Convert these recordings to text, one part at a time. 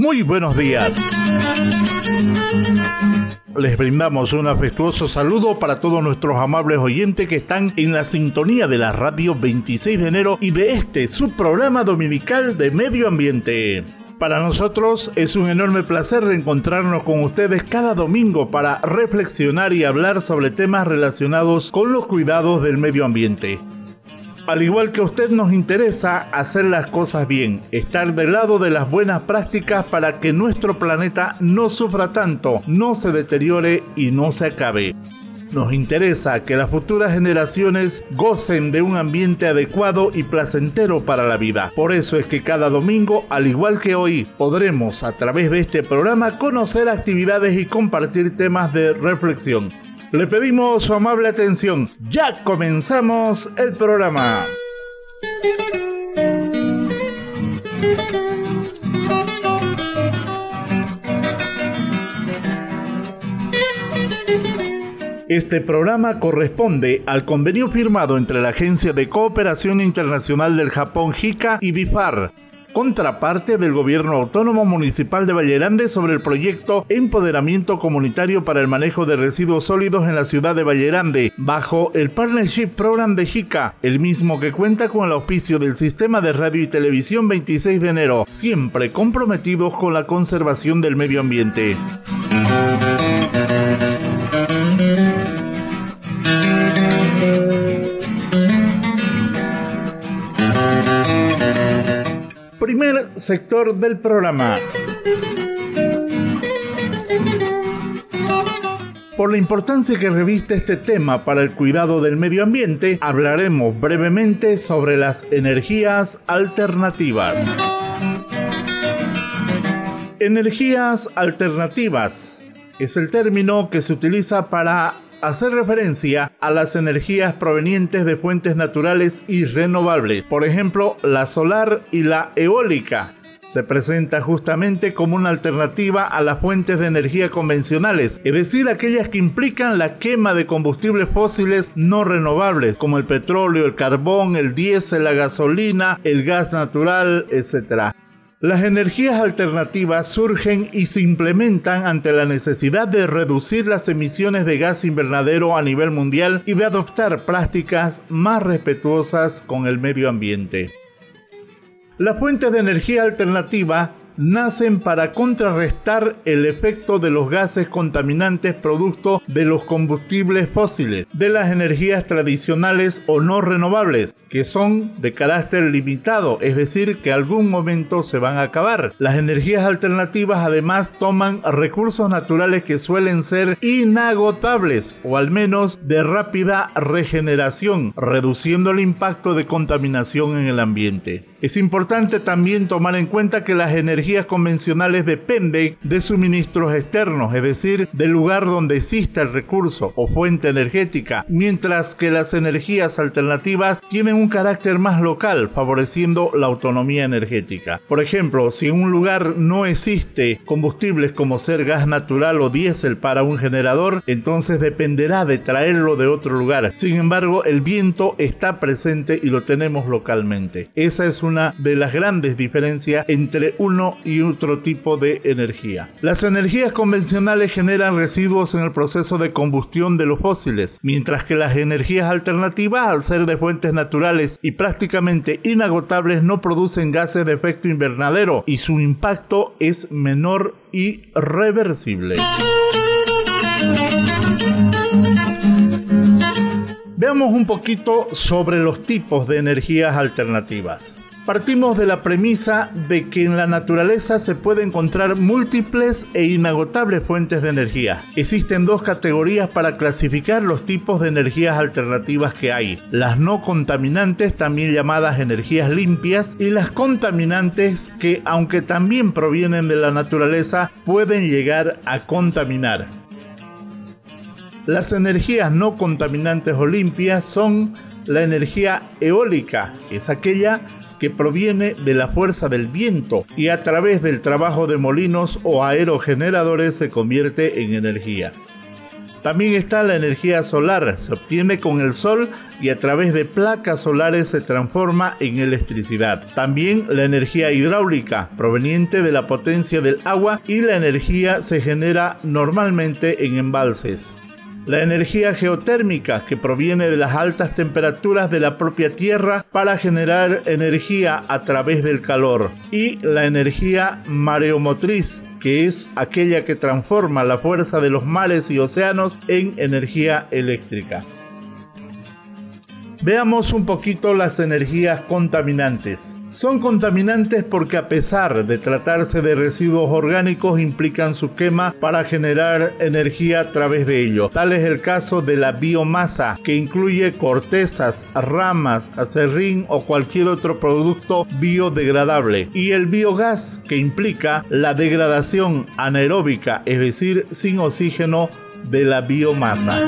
Muy buenos días. Les brindamos un afectuoso saludo para todos nuestros amables oyentes que están en la sintonía de la radio 26 de enero y de este subprograma dominical de medio ambiente. Para nosotros es un enorme placer reencontrarnos con ustedes cada domingo para reflexionar y hablar sobre temas relacionados con los cuidados del medio ambiente. Al igual que a usted nos interesa hacer las cosas bien, estar del lado de las buenas prácticas para que nuestro planeta no sufra tanto, no se deteriore y no se acabe. Nos interesa que las futuras generaciones gocen de un ambiente adecuado y placentero para la vida. Por eso es que cada domingo, al igual que hoy, podremos a través de este programa conocer actividades y compartir temas de reflexión. Le pedimos su amable atención. Ya comenzamos el programa. Este programa corresponde al convenio firmado entre la Agencia de Cooperación Internacional del Japón JICA y BIFAR contraparte del Gobierno Autónomo Municipal de Vallerande sobre el proyecto Empoderamiento Comunitario para el Manejo de Residuos Sólidos en la ciudad de Vallerande, bajo el Partnership Program de JICA, el mismo que cuenta con el auspicio del Sistema de Radio y Televisión 26 de enero, siempre comprometidos con la conservación del medio ambiente. Primer sector del programa. Por la importancia que reviste este tema para el cuidado del medio ambiente, hablaremos brevemente sobre las energías alternativas. Energías alternativas es el término que se utiliza para hacer referencia a las energías provenientes de fuentes naturales y renovables, por ejemplo la solar y la eólica. Se presenta justamente como una alternativa a las fuentes de energía convencionales, es decir, aquellas que implican la quema de combustibles fósiles no renovables, como el petróleo, el carbón, el diésel, la gasolina, el gas natural, etc. Las energías alternativas surgen y se implementan ante la necesidad de reducir las emisiones de gas invernadero a nivel mundial y de adoptar prácticas más respetuosas con el medio ambiente. Las fuentes de energía alternativa nacen para contrarrestar el efecto de los gases contaminantes producto de los combustibles fósiles, de las energías tradicionales o no renovables, que son de carácter limitado, es decir, que algún momento se van a acabar. Las energías alternativas además toman recursos naturales que suelen ser inagotables o al menos de rápida regeneración, reduciendo el impacto de contaminación en el ambiente. Es importante también tomar en cuenta que las energías convencionales dependen de suministros externos, es decir, del lugar donde exista el recurso o fuente energética, mientras que las energías alternativas tienen un carácter más local, favoreciendo la autonomía energética. Por ejemplo, si en un lugar no existe combustibles como ser gas natural o diésel para un generador, entonces dependerá de traerlo de otro lugar. Sin embargo, el viento está presente y lo tenemos localmente. Esa es una de las grandes diferencias entre uno y otro tipo de energía. Las energías convencionales generan residuos en el proceso de combustión de los fósiles, mientras que las energías alternativas, al ser de fuentes naturales y prácticamente inagotables, no producen gases de efecto invernadero y su impacto es menor y reversible. Veamos un poquito sobre los tipos de energías alternativas. Partimos de la premisa de que en la naturaleza se puede encontrar múltiples e inagotables fuentes de energía. Existen dos categorías para clasificar los tipos de energías alternativas que hay. Las no contaminantes, también llamadas energías limpias, y las contaminantes que, aunque también provienen de la naturaleza, pueden llegar a contaminar. Las energías no contaminantes o limpias son la energía eólica, es aquella que proviene de la fuerza del viento y a través del trabajo de molinos o aerogeneradores se convierte en energía. También está la energía solar, se obtiene con el sol y a través de placas solares se transforma en electricidad. También la energía hidráulica, proveniente de la potencia del agua y la energía se genera normalmente en embalses. La energía geotérmica, que proviene de las altas temperaturas de la propia Tierra para generar energía a través del calor. Y la energía mareomotriz, que es aquella que transforma la fuerza de los mares y océanos en energía eléctrica. Veamos un poquito las energías contaminantes. Son contaminantes porque a pesar de tratarse de residuos orgánicos implican su quema para generar energía a través de ellos. Tal es el caso de la biomasa, que incluye cortezas, ramas, acerrín o cualquier otro producto biodegradable. Y el biogás, que implica la degradación anaeróbica, es decir, sin oxígeno de la biomasa.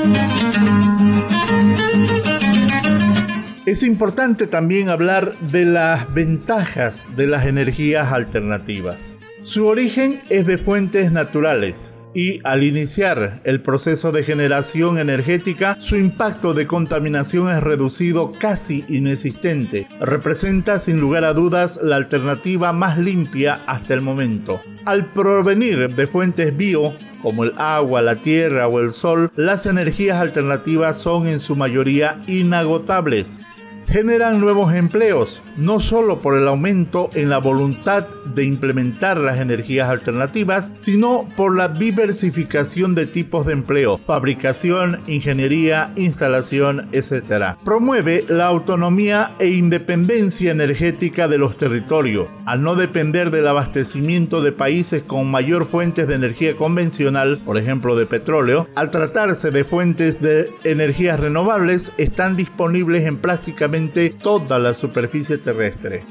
Es importante también hablar de las ventajas de las energías alternativas. Su origen es de fuentes naturales y al iniciar el proceso de generación energética, su impacto de contaminación es reducido casi inexistente. Representa sin lugar a dudas la alternativa más limpia hasta el momento. Al provenir de fuentes bio, como el agua, la tierra o el sol, las energías alternativas son en su mayoría inagotables generan nuevos empleos, no solo por el aumento en la voluntad de implementar las energías alternativas, sino por la diversificación de tipos de empleo, fabricación, ingeniería, instalación, etc. Promueve la autonomía e independencia energética de los territorios, al no depender del abastecimiento de países con mayor fuentes de energía convencional, por ejemplo de petróleo, al tratarse de fuentes de energías renovables, están disponibles en prácticamente toda la superficie terrestre.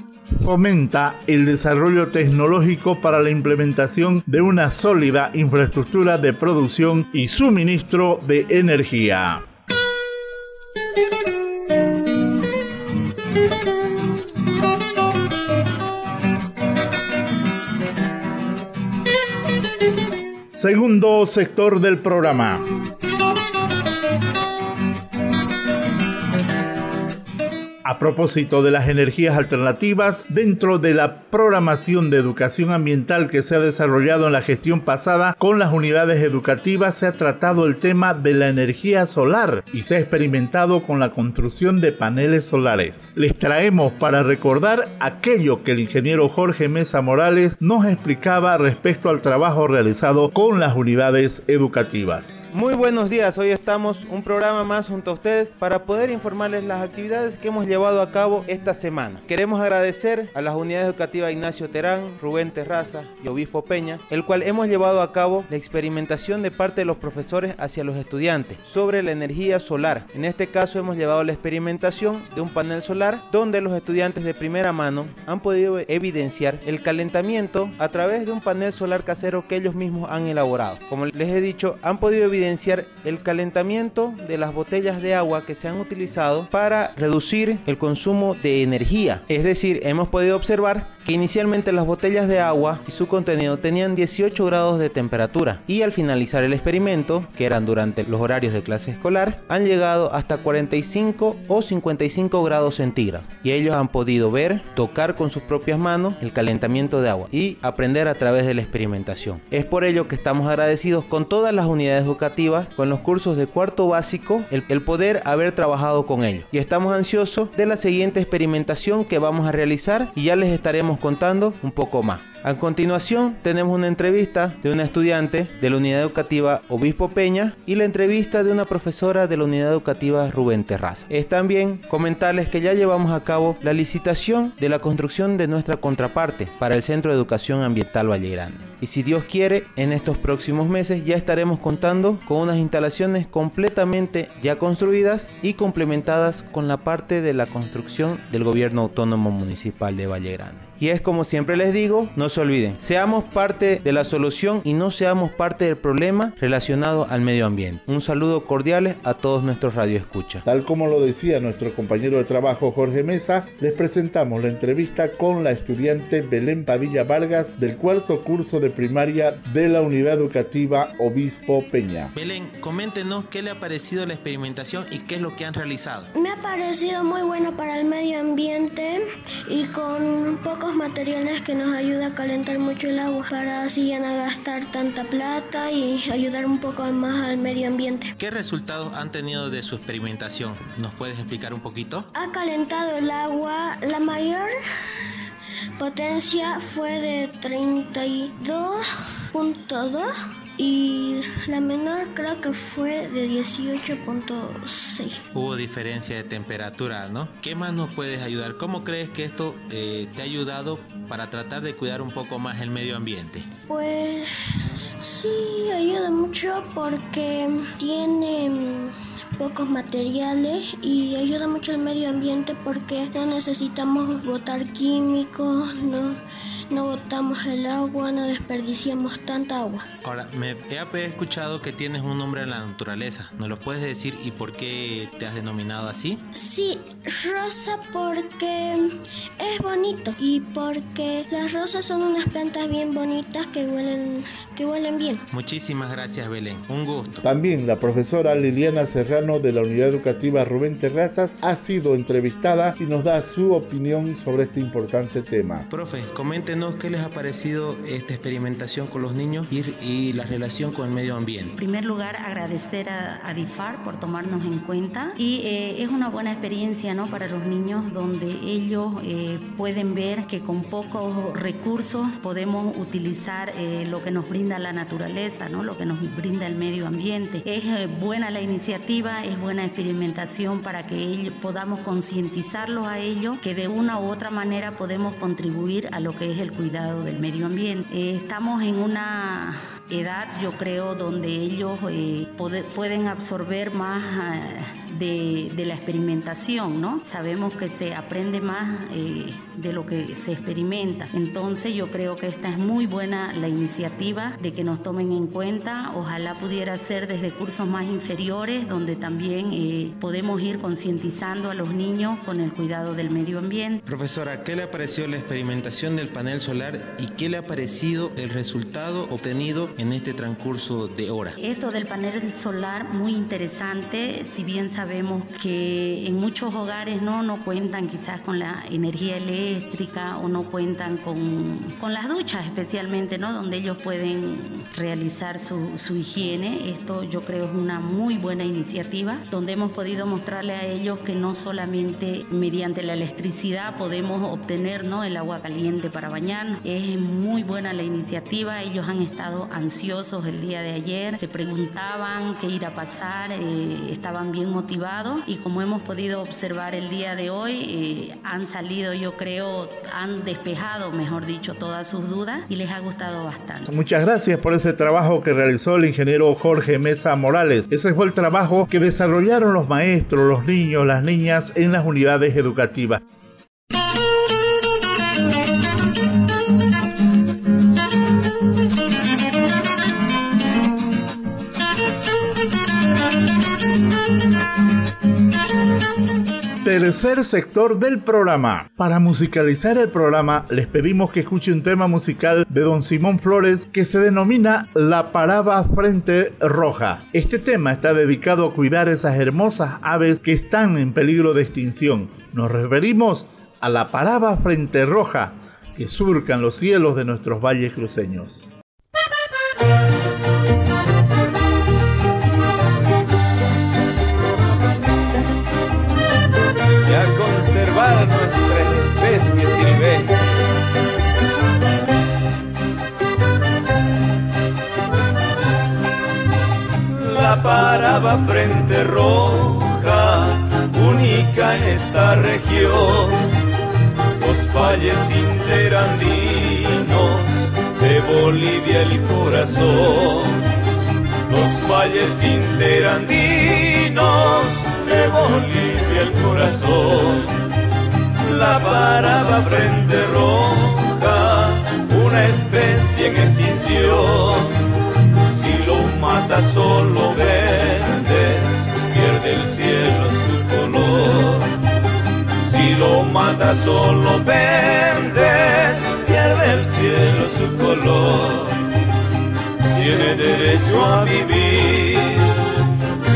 Fomenta el desarrollo tecnológico para la implementación de una sólida infraestructura de producción y suministro de energía. Segundo sector del programa. A propósito de las energías alternativas, dentro de la programación de educación ambiental que se ha desarrollado en la gestión pasada con las unidades educativas, se ha tratado el tema de la energía solar y se ha experimentado con la construcción de paneles solares. Les traemos para recordar aquello que el ingeniero Jorge Mesa Morales nos explicaba respecto al trabajo realizado con las unidades educativas. Muy buenos días, hoy estamos un programa más junto a ustedes para poder informarles las actividades que hemos llevado a cabo esta semana. Queremos agradecer a las unidades educativas Ignacio Terán, Rubén Terraza y Obispo Peña, el cual hemos llevado a cabo la experimentación de parte de los profesores hacia los estudiantes sobre la energía solar. En este caso hemos llevado la experimentación de un panel solar donde los estudiantes de primera mano han podido evidenciar el calentamiento a través de un panel solar casero que ellos mismos han elaborado. Como les he dicho, han podido evidenciar el calentamiento de las botellas de agua que se han utilizado para reducir el consumo de energía. Es decir, hemos podido observar que inicialmente las botellas de agua y su contenido tenían 18 grados de temperatura y al finalizar el experimento, que eran durante los horarios de clase escolar, han llegado hasta 45 o 55 grados centígrados y ellos han podido ver, tocar con sus propias manos el calentamiento de agua y aprender a través de la experimentación. Es por ello que estamos agradecidos con todas las unidades educativas, con los cursos de cuarto básico, el, el poder haber trabajado con ellos y estamos ansiosos de la siguiente experimentación que vamos a realizar y ya les estaremos contando un poco más. A continuación tenemos una entrevista de una estudiante de la unidad educativa Obispo Peña y la entrevista de una profesora de la unidad educativa Rubén Terraza. Es también comentarles que ya llevamos a cabo la licitación de la construcción de nuestra contraparte para el Centro de Educación Ambiental Valle Grande. Y si Dios quiere, en estos próximos meses ya estaremos contando con unas instalaciones completamente ya construidas y complementadas con la parte de la construcción del gobierno autónomo municipal de Valle Grande. Y es como siempre les digo, no se olviden, seamos parte de la solución y no seamos parte del problema relacionado al medio ambiente. Un saludo cordial a todos nuestros radioescuchas. Tal como lo decía nuestro compañero de trabajo Jorge Mesa, les presentamos la entrevista con la estudiante Belén Padilla Vargas del cuarto curso de primaria de la Unidad Educativa Obispo Peña. Belén, coméntenos qué le ha parecido la experimentación y qué es lo que han realizado. Me ha parecido muy bueno para el medio ambiente y con pocos materiales que nos ayuda a calentar mucho el agua para así ya no gastar tanta plata y ayudar un poco más al medio ambiente. ¿Qué resultados han tenido de su experimentación? ¿Nos puedes explicar un poquito? Ha calentado el agua. La mayor potencia fue de 32.2 y la menor creo que fue de 18.6. Hubo diferencia de temperatura, ¿no? ¿Qué más nos puedes ayudar? ¿Cómo crees que esto eh, te ha ayudado para tratar de cuidar un poco más el medio ambiente? Pues sí, ayuda mucho porque tiene pocos materiales y ayuda mucho al medio ambiente porque no necesitamos botar químicos, no no botamos el agua, no desperdiciamos tanta agua. Ahora, me he escuchado que tienes un nombre en la naturaleza. ¿Nos lo puedes decir y por qué te has denominado así? Sí, rosa porque es bonito y porque las rosas son unas plantas bien bonitas que huelen, que huelen bien. Muchísimas gracias, Belén. Un gusto. También la profesora Liliana Serrano de la Unidad Educativa Rubén Terrazas ha sido entrevistada y nos da su opinión sobre este importante tema. Profe, coméntenos qué les ha parecido esta experimentación con los niños y, la relación con el medio ambiente. En primer lugar, agradecer a, DIFAR por tomarnos en cuenta y eh, es una buena experiencia ¿no? para los niños donde ellos eh, pueden ver que con pocos recursos podemos utilizar eh, lo que nos brinda la naturaleza, ¿no? lo que nos brinda el medio ambiente. Es buena la iniciativa, es buena experimentación para que ellos podamos concientizarlos a ellos que de una u otra manera podemos contribuir a lo que es el cuidado del medio ambiente. Estamos en una edad, yo creo, donde ellos eh, pueden absorber más eh, de, la experimentación, ¿no? Sabemos que se aprende más eh, de lo que se experimenta. Entonces yo creo que esta es muy buena la iniciativa de que nos tomen en cuenta. Ojalá pudiera ser desde cursos más inferiores, donde también podemos ir concientizando a los niños con el cuidado del medio ambiente. Profesora, ¿qué le ha parecido la experimentación del panel solar y qué le ha parecido el resultado obtenido en este transcurso de hora. Esto del panel solar muy interesante, si bien sabemos que en muchos hogares no, no cuentan quizás con la energía eléctrica o no cuentan con, con las duchas especialmente, ¿no? donde ellos pueden realizar su, su higiene. Esto yo creo es una muy buena iniciativa, donde hemos podido mostrarle a ellos que no solamente mediante la electricidad podemos obtener ¿no? el agua caliente para bañar. Es muy buena la iniciativa, ellos han estado ansiosos el día de ayer, se preguntaban qué ir a pasar, eh, estaban bien motivados y como hemos podido observar el día de hoy, eh, han salido, yo creo, han despejado, mejor dicho, todas sus dudas y les ha gustado bastante. Muchas gracias por ese trabajo que realizó el ingeniero Jorge Mesa Morales. Ese fue el trabajo que desarrollaron los maestros, los niños, las niñas en las unidades educativas. Tercer sector del programa. Para musicalizar el programa les pedimos que escuche un tema musical de don Simón Flores que se denomina La Paraba Frente Roja. Este tema está dedicado a cuidar esas hermosas aves que están en peligro de extinción. Nos referimos a la Paraba Frente Roja que surcan los cielos de nuestros valles cruceños. La paraba frente roja, única en esta región. Los valles interandinos de Bolivia el corazón. Los valles interandinos de Bolivia el corazón la paraba frente roja, una especie en extinción. Mata solo verdes, pierde el cielo su color. Si lo mata solo verdes, pierde el cielo su color. Tiene derecho a vivir,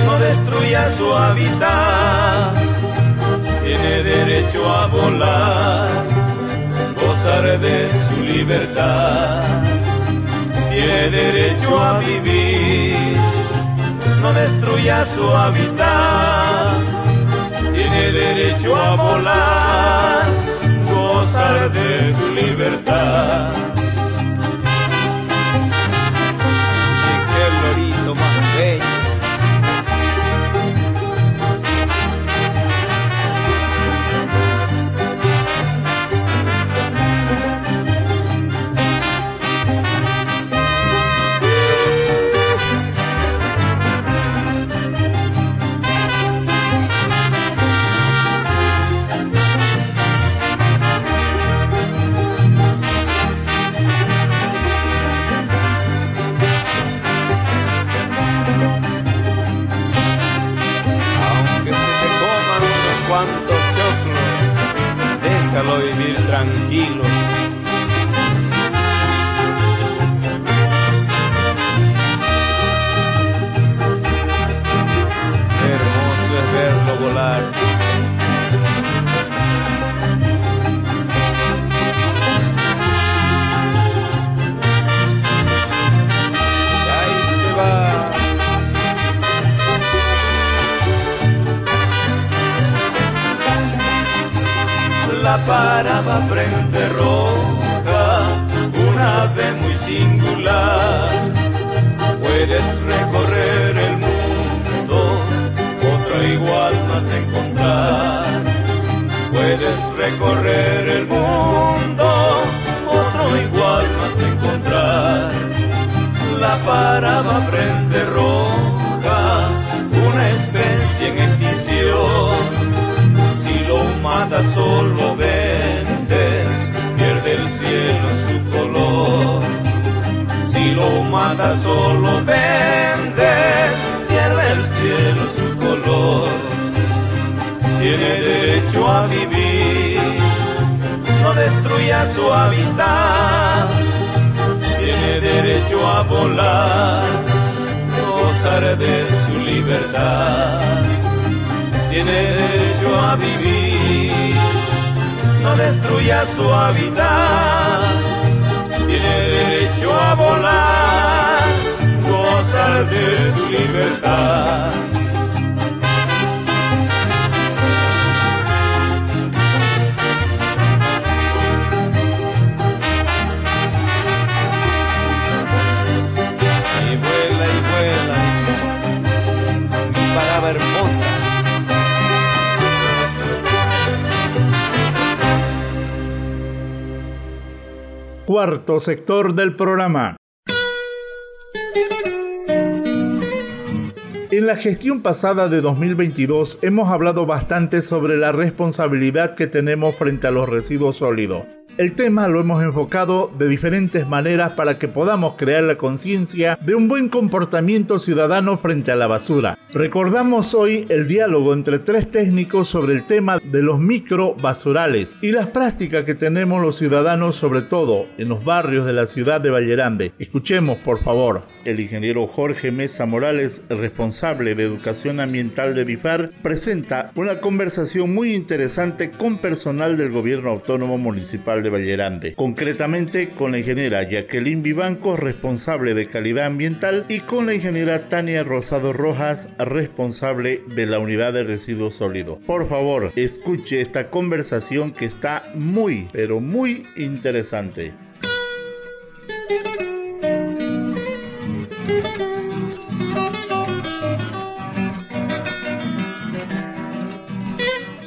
no destruya su hábitat tiene derecho a volar, gozar de su libertad, tiene derecho a vivir, no destruya su hábitat, tiene derecho a volar, gozar de su libertad. Yeah. Su hábitat. Tiene derecho a volar, gozar de su libertad tiene derecho a vivir, no destruya su hábitat, tiene derecho a volar, gozar de su libertad. Cuarto sector del programa. En la gestión pasada de 2022 hemos hablado bastante sobre la responsabilidad que tenemos frente a los residuos sólidos. El tema lo hemos enfocado de diferentes maneras para que podamos crear la conciencia de un buen comportamiento ciudadano frente a la basura. Recordamos hoy el diálogo entre tres técnicos sobre el tema de los microbasurales y las prácticas que tenemos los ciudadanos sobre todo en los barrios de la ciudad de Vallerande. Escuchemos por favor. El ingeniero Jorge Mesa Morales, responsable de educación ambiental de BIFAR, presenta una conversación muy interesante con personal del gobierno autónomo municipal de Vallerande, concretamente con la ingeniera Jacqueline Vivanco, responsable de calidad ambiental, y con la ingeniera Tania Rosado Rojas, responsable de la unidad de residuos sólidos. Por favor, escuche esta conversación que está muy, pero muy interesante.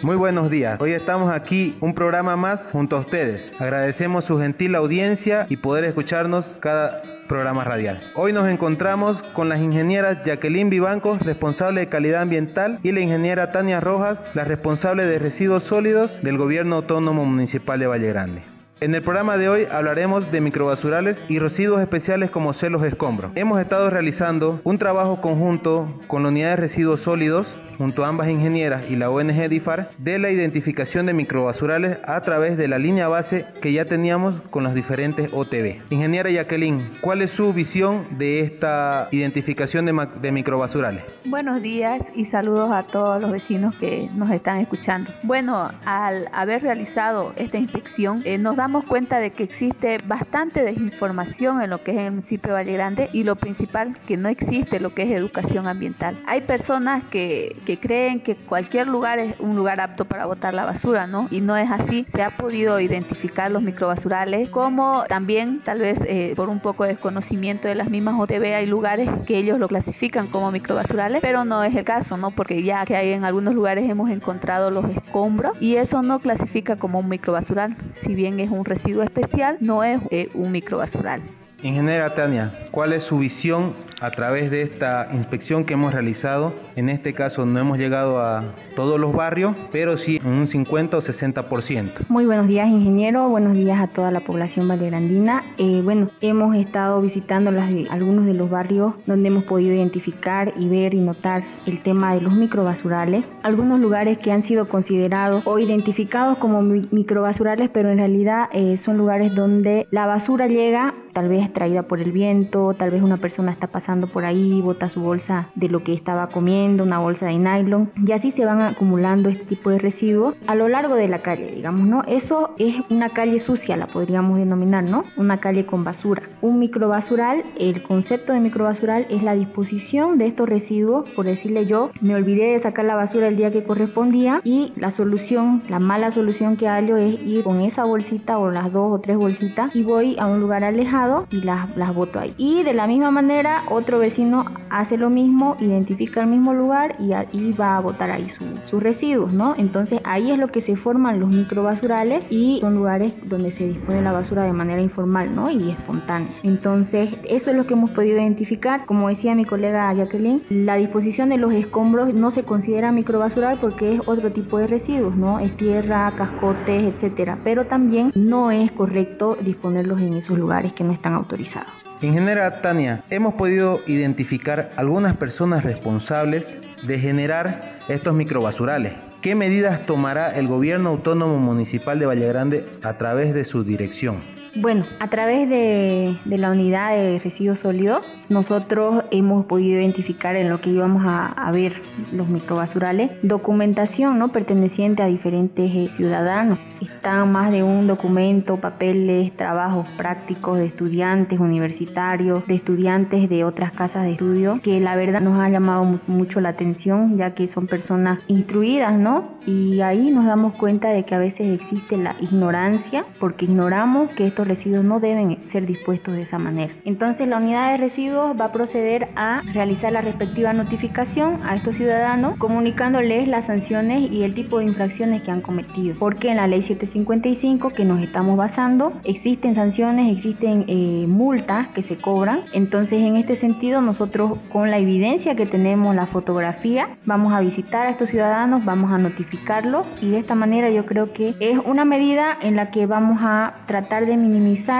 Muy buenos días. Hoy estamos aquí, un programa más junto a ustedes. Agradecemos su gentil audiencia y poder escucharnos cada programa radial. Hoy nos encontramos con las ingenieras Jacqueline Vivancos, responsable de calidad ambiental, y la ingeniera Tania Rojas, la responsable de residuos sólidos del Gobierno Autónomo Municipal de Valle Grande. En el programa de hoy hablaremos de microbasurales y residuos especiales como celos escombros. Hemos estado realizando un trabajo conjunto con la unidad de residuos sólidos junto a ambas ingenieras y la ONG DIFAR de la identificación de microbasurales a través de la línea base que ya teníamos con las diferentes OTB. Ingeniera Jacqueline, ¿cuál es su visión de esta identificación de, microbasurales? Buenos días y saludos a todos los vecinos que nos están escuchando. Bueno, al haber realizado esta inspección, eh, nos damos cuenta de que existe bastante desinformación en lo que es el municipio de Valle Grande y lo principal, que no existe lo que es educación ambiental. Hay personas que, que creen que cualquier lugar es un lugar apto para botar la basura, ¿no? Y no es así. Se ha podido identificar los microbasurales como también tal vez eh, por un poco de desconocimiento de las mismas OTB hay lugares que ellos lo clasifican como microbasurales, pero no es el caso, ¿no? Porque ya que hay en algunos lugares hemos encontrado los escombros y eso no clasifica como un microbasural. Si bien es un residuo especial, no es eh, un microbasural. Ingeniera Tania, ¿cuál es su visión a través de esta inspección que hemos realizado? En este caso no hemos llegado a todos los barrios, pero sí en un 50 o 60%. Muy buenos días, ingeniero. Buenos días a toda la población vallegrandina. Eh, bueno, hemos estado visitando algunos de los barrios donde hemos podido identificar y ver y notar el tema de los microbasurales. Algunos lugares que han sido considerados o identificados como microbasurales, pero en realidad eh, son lugares donde la basura llega tal vez traída por el viento, tal vez una persona está pasando por ahí, bota su bolsa de lo que estaba comiendo, una bolsa de nylon, y así se van acumulando este tipo de residuos a lo largo de la calle, digamos, ¿no? Eso es una calle sucia, la podríamos denominar, ¿no? Una calle con basura. Un microbasural, el concepto de microbasural es la disposición de estos residuos, por decirle yo, me olvidé de sacar la basura el día que correspondía y la solución, la mala solución que hallo es ir con esa bolsita o las dos o tres bolsitas y voy a un lugar alejado y las, las boto ahí. Y de la misma manera, otro vecino hace lo mismo, identifica el mismo lugar y, ahí va a botar ahí sus residuos, ¿no? Entonces ahí es lo que se forman los microbasurales y son lugares donde se dispone la basura de manera informal, ¿no? Y espontánea. Entonces, eso es lo que hemos podido identificar. Como decía mi colega Jacqueline, la disposición de los escombros no se considera microbasural porque es otro tipo de residuos, ¿no? Es tierra, cascotes, etcétera. Pero también no es correcto disponerlos en esos lugares que no están autorizados. Ingeniera Tania, hemos podido identificar algunas personas responsables de generar estos microbasurales. ¿Qué medidas tomará el gobierno autónomo municipal de Valle Grande a través de su dirección? Bueno, a través de, la unidad de residuos sólidos, nosotros hemos podido identificar en lo que íbamos a, ver los microbasurales documentación ¿no? perteneciente a diferentes eh, ciudadanos. Están más de un documento, papeles, trabajos prácticos de estudiantes universitarios, de estudiantes de otras casas de estudio, que la verdad nos ha llamado mucho la atención, ya que son personas instruidas, ¿no? Y ahí nos damos cuenta de que a veces existe la ignorancia, porque ignoramos que residuos no deben ser dispuestos de esa manera. Entonces la unidad de residuos va a proceder a realizar la respectiva notificación a estos ciudadanos, comunicándoles las sanciones y el tipo de infracciones que han cometido. Porque en la ley 755 que nos estamos basando existen sanciones, existen eh, multas que se cobran. Entonces en este sentido nosotros con la evidencia que tenemos, la fotografía, vamos a visitar a estos ciudadanos, vamos a notificarlos y de esta manera yo creo que es una medida en la que vamos a tratar de minimizar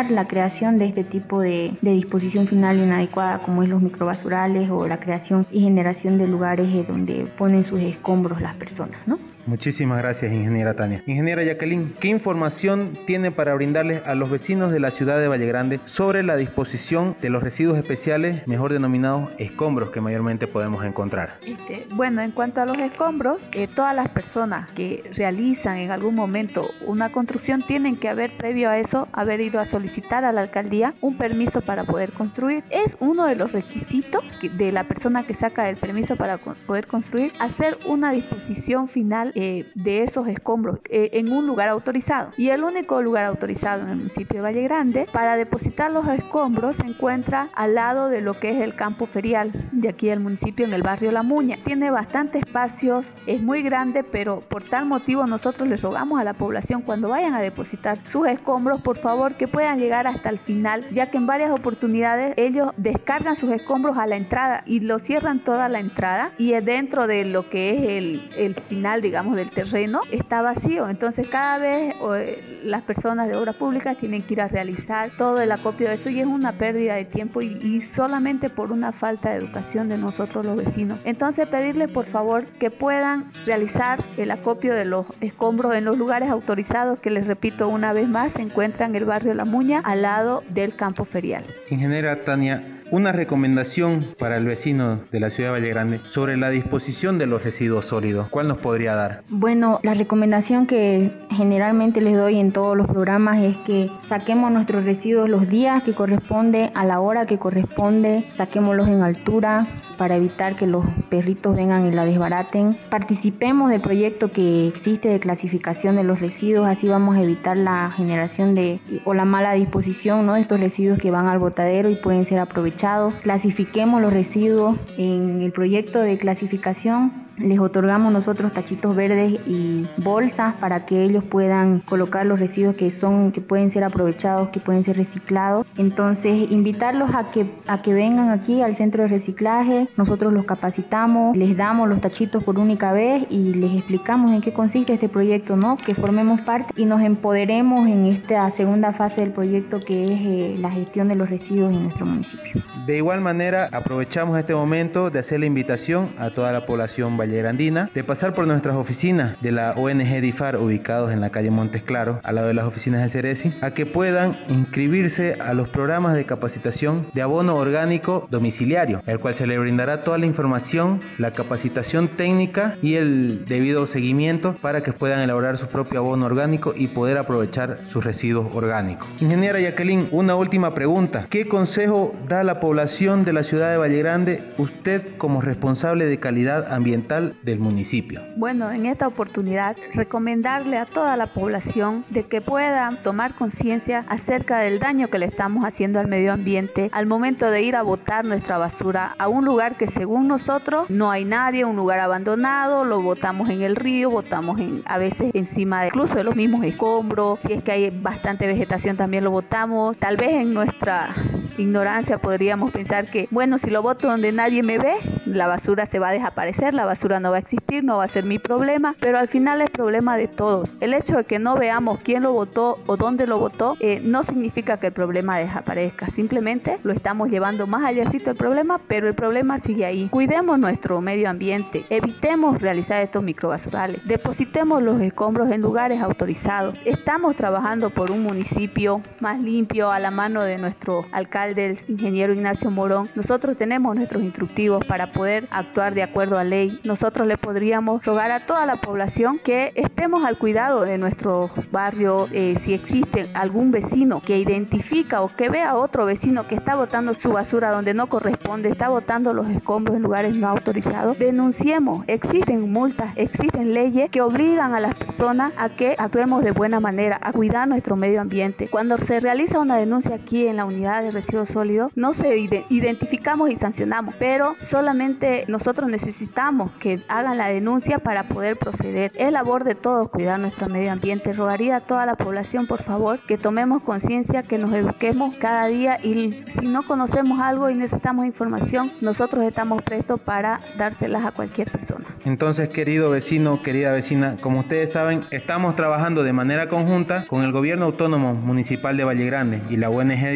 la creación de este tipo de, de disposición final inadecuada como es los microbasurales o la creación y generación de lugares eh, donde ponen sus escombros las personas, ¿no? Muchísimas gracias, ingeniera Tania. Ingeniera Jacqueline, ¿qué información tiene para brindarles a los vecinos de la ciudad de Valle Grande sobre la disposición de los residuos especiales, mejor denominados escombros, que mayormente podemos encontrar? Este, bueno, en cuanto a los escombros, eh, todas las personas que realizan en algún momento una construcción tienen que haber, previo a eso, haber ido a solicitar a la alcaldía un permiso para poder construir. Es uno de los requisitos de la persona que saca el permiso para poder construir, hacer una disposición final eh, de esos escombros eh, en un lugar autorizado. Y el único lugar autorizado en el municipio de Valle Grande para depositar los escombros se encuentra al lado de lo que es el campo ferial de aquí del municipio en el barrio La Muña. Tiene bastante espacios, es muy grande, pero por tal motivo nosotros les rogamos a la población cuando vayan a depositar sus escombros, por favor, que puedan llegar hasta el final, ya que en varias oportunidades ellos descargan sus escombros a la entrada y lo cierran toda la entrada y dentro de lo que es el, el final, digamos, del terreno está vacío. Entonces cada vez eh, las personas de obras públicas tienen que ir a realizar todo el acopio de eso y es una pérdida de tiempo y, solamente por una falta de educación de nosotros los vecinos. Entonces pedirles por favor que puedan realizar el acopio de los escombros en los lugares autorizados que les repito una vez más se encuentran en el barrio La Muña al lado del campo ferial. Ingeniera Tania, una recomendación para el vecino de la ciudad de Valle Grande sobre la disposición de los residuos sólidos. ¿Cuál nos podría dar? Bueno, la recomendación que generalmente les doy en todos los programas es que saquemos nuestros residuos los días que corresponde, a la hora que corresponde, saquémoslos en altura para evitar que los perritos vengan y la desbaraten. Participemos del proyecto que existe de clasificación de los residuos, así vamos a evitar la generación de o la mala disposición ¿no? de estos residuos que van al botadero y pueden ser aprovechados clasifiquemos los residuos en el proyecto de clasificación les otorgamos nosotros tachitos verdes y bolsas para que ellos puedan colocar los residuos que son que pueden ser aprovechados, que pueden ser reciclados. Entonces, invitarlos a que a que vengan aquí al centro de reciclaje. Nosotros los capacitamos, les damos los tachitos por única vez y les explicamos en qué consiste este proyecto, ¿no? Que formemos parte y nos empoderemos en esta segunda fase del proyecto que es eh, la gestión de los residuos en nuestro municipio. De igual manera, aprovechamos este momento de hacer la invitación a toda la población Grandina de pasar por nuestras oficinas de la ONG DIFAR ubicados en la calle Montes Claro, al lado de las oficinas del Ceresi, a que puedan inscribirse a los programas de capacitación de abono orgánico domiciliario, el cual se le brindará toda la información, la capacitación técnica y el debido seguimiento para que puedan elaborar su propio abono orgánico y poder aprovechar sus residuos orgánicos. Ingeniera Jacqueline, una última pregunta. ¿Qué consejo da a la población de la ciudad de Valle Grande usted como responsable de calidad ambiental del municipio. Bueno, en esta oportunidad recomendarle a toda la población de que puedan tomar conciencia acerca del daño que le estamos haciendo al medio ambiente al momento de ir a botar nuestra basura a un lugar que según nosotros no hay nadie, un lugar abandonado, lo botamos en el río, botamos en, a veces encima de incluso los mismos escombros, si es que hay bastante vegetación también lo botamos, tal vez en nuestra ignorancia podríamos pensar que, bueno, si lo boto donde nadie me ve, la basura se va a desaparecer, la basura no va a existir, no va a ser mi problema, pero al final es problema de todos. El hecho de que no veamos quién lo votó o dónde lo votó eh, no significa que el problema desaparezca, simplemente lo estamos llevando más allá el problema, pero el problema sigue ahí. Cuidemos nuestro medio ambiente, evitemos realizar estos microbasurales, depositemos los escombros en lugares autorizados. Estamos trabajando por un municipio más limpio a la mano de nuestro alcalde del ingeniero Ignacio Morón, nosotros tenemos nuestros instructivos para poder actuar de acuerdo a ley. Nosotros le podríamos rogar a toda la población que estemos al cuidado de nuestro barrio. Eh, si existe algún vecino que identifica o que vea a otro vecino que está botando su basura donde no corresponde, está botando los escombros en lugares no autorizados, denunciemos. Existen multas, existen leyes que obligan a las personas a que actuemos de buena manera, a cuidar nuestro medio ambiente. Cuando se realiza una denuncia aquí en la unidad de residuos sólido, no se identificamos y sancionamos, pero solamente nosotros necesitamos que hagan la denuncia para poder proceder. Es labor de todos cuidar nuestro medio ambiente. Rogaría a toda la población, por favor, que tomemos conciencia, que nos eduquemos cada día y si no conocemos algo y necesitamos información, nosotros estamos prestos para dárselas a cualquier persona. Entonces, querido vecino, querida vecina, como ustedes saben, estamos trabajando de manera conjunta con el Gobierno Autónomo Municipal de Valle Grande y la ONG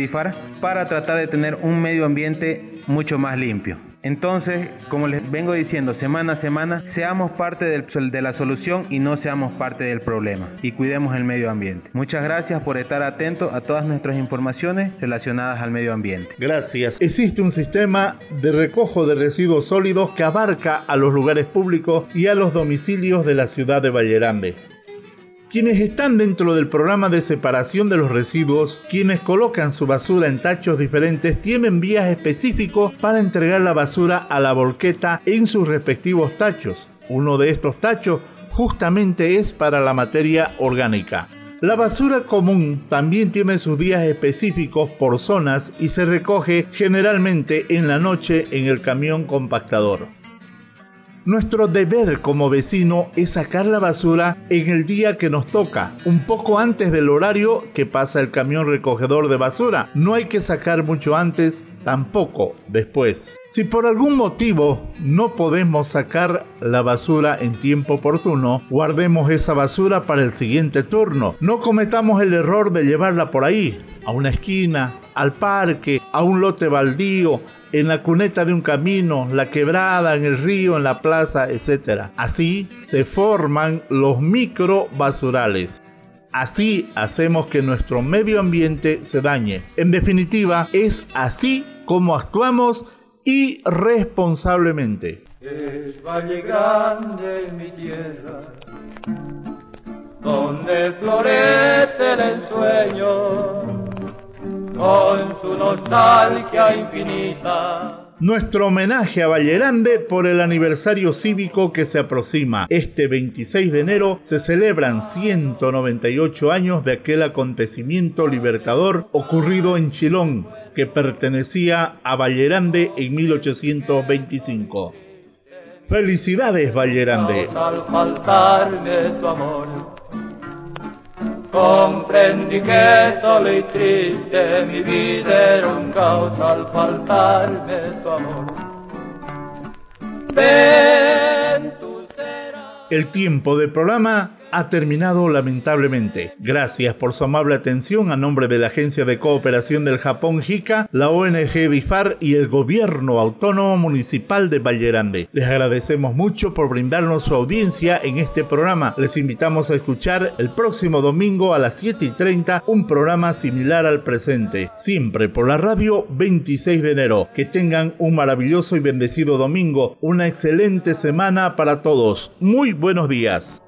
para tratar de tener un medio ambiente mucho más limpio. Entonces, como les vengo diciendo semana a semana, seamos parte de la solución y no seamos parte del problema. Y cuidemos el medio ambiente. Muchas gracias por estar atento a todas nuestras informaciones relacionadas al medio ambiente. Gracias. Existe un sistema de recojo de residuos sólidos que abarca a los lugares públicos y a los domicilios de la ciudad de Vallerambe. Quienes están dentro del programa de separación de los residuos, quienes colocan su basura en tachos diferentes, tienen vías específicos para entregar la basura a la volqueta en sus respectivos tachos. Uno de estos tachos justamente es para la materia orgánica. La basura común también tiene sus días específicos por zonas y se recoge generalmente en la noche en el camión compactador. Nuestro deber como vecino es sacar la basura en el día que nos toca, un poco antes del horario que pasa el camión recogedor de basura. No hay que sacar mucho antes, tampoco después. Si por algún motivo no podemos sacar la basura en tiempo oportuno, guardemos esa basura para el siguiente turno. No cometamos el error de llevarla por ahí, a una esquina, al parque, a un lote baldío, en la cuneta de un camino, la quebrada, en el río, en la plaza, etc. Así se forman los micro basurales. Así hacemos que nuestro medio ambiente se dañe. En definitiva, es así como actuamos irresponsablemente. Es Valle Grande mi tierra, donde florece el ensueño con su nostalgia infinita. Nuestro homenaje a Vallerande por el aniversario cívico que se aproxima. Este 26 de enero se celebran 198 años de aquel acontecimiento libertador ocurrido en Chilón, que pertenecía a Vallerande en 1825. Felicidades, Vallerande. Al faltarme tu amor, comprendí que solo y triste mi vida era un caos al faltarme tu amor. Ven, tú serás. El tiempo del programa ha terminado lamentablemente. Gracias por su amable atención a nombre de la Agencia de Cooperación del Japón JICA, la ONG BIFAR y el Gobierno Autónomo Municipal de Vallerande. Les agradecemos mucho por brindarnos su audiencia en este programa. Les invitamos a escuchar el próximo domingo a las 7 y 30 un programa similar al presente, siempre por la radio 26 de enero. Que tengan un maravilloso y bendecido domingo, una excelente semana para todos. Muy buenos días.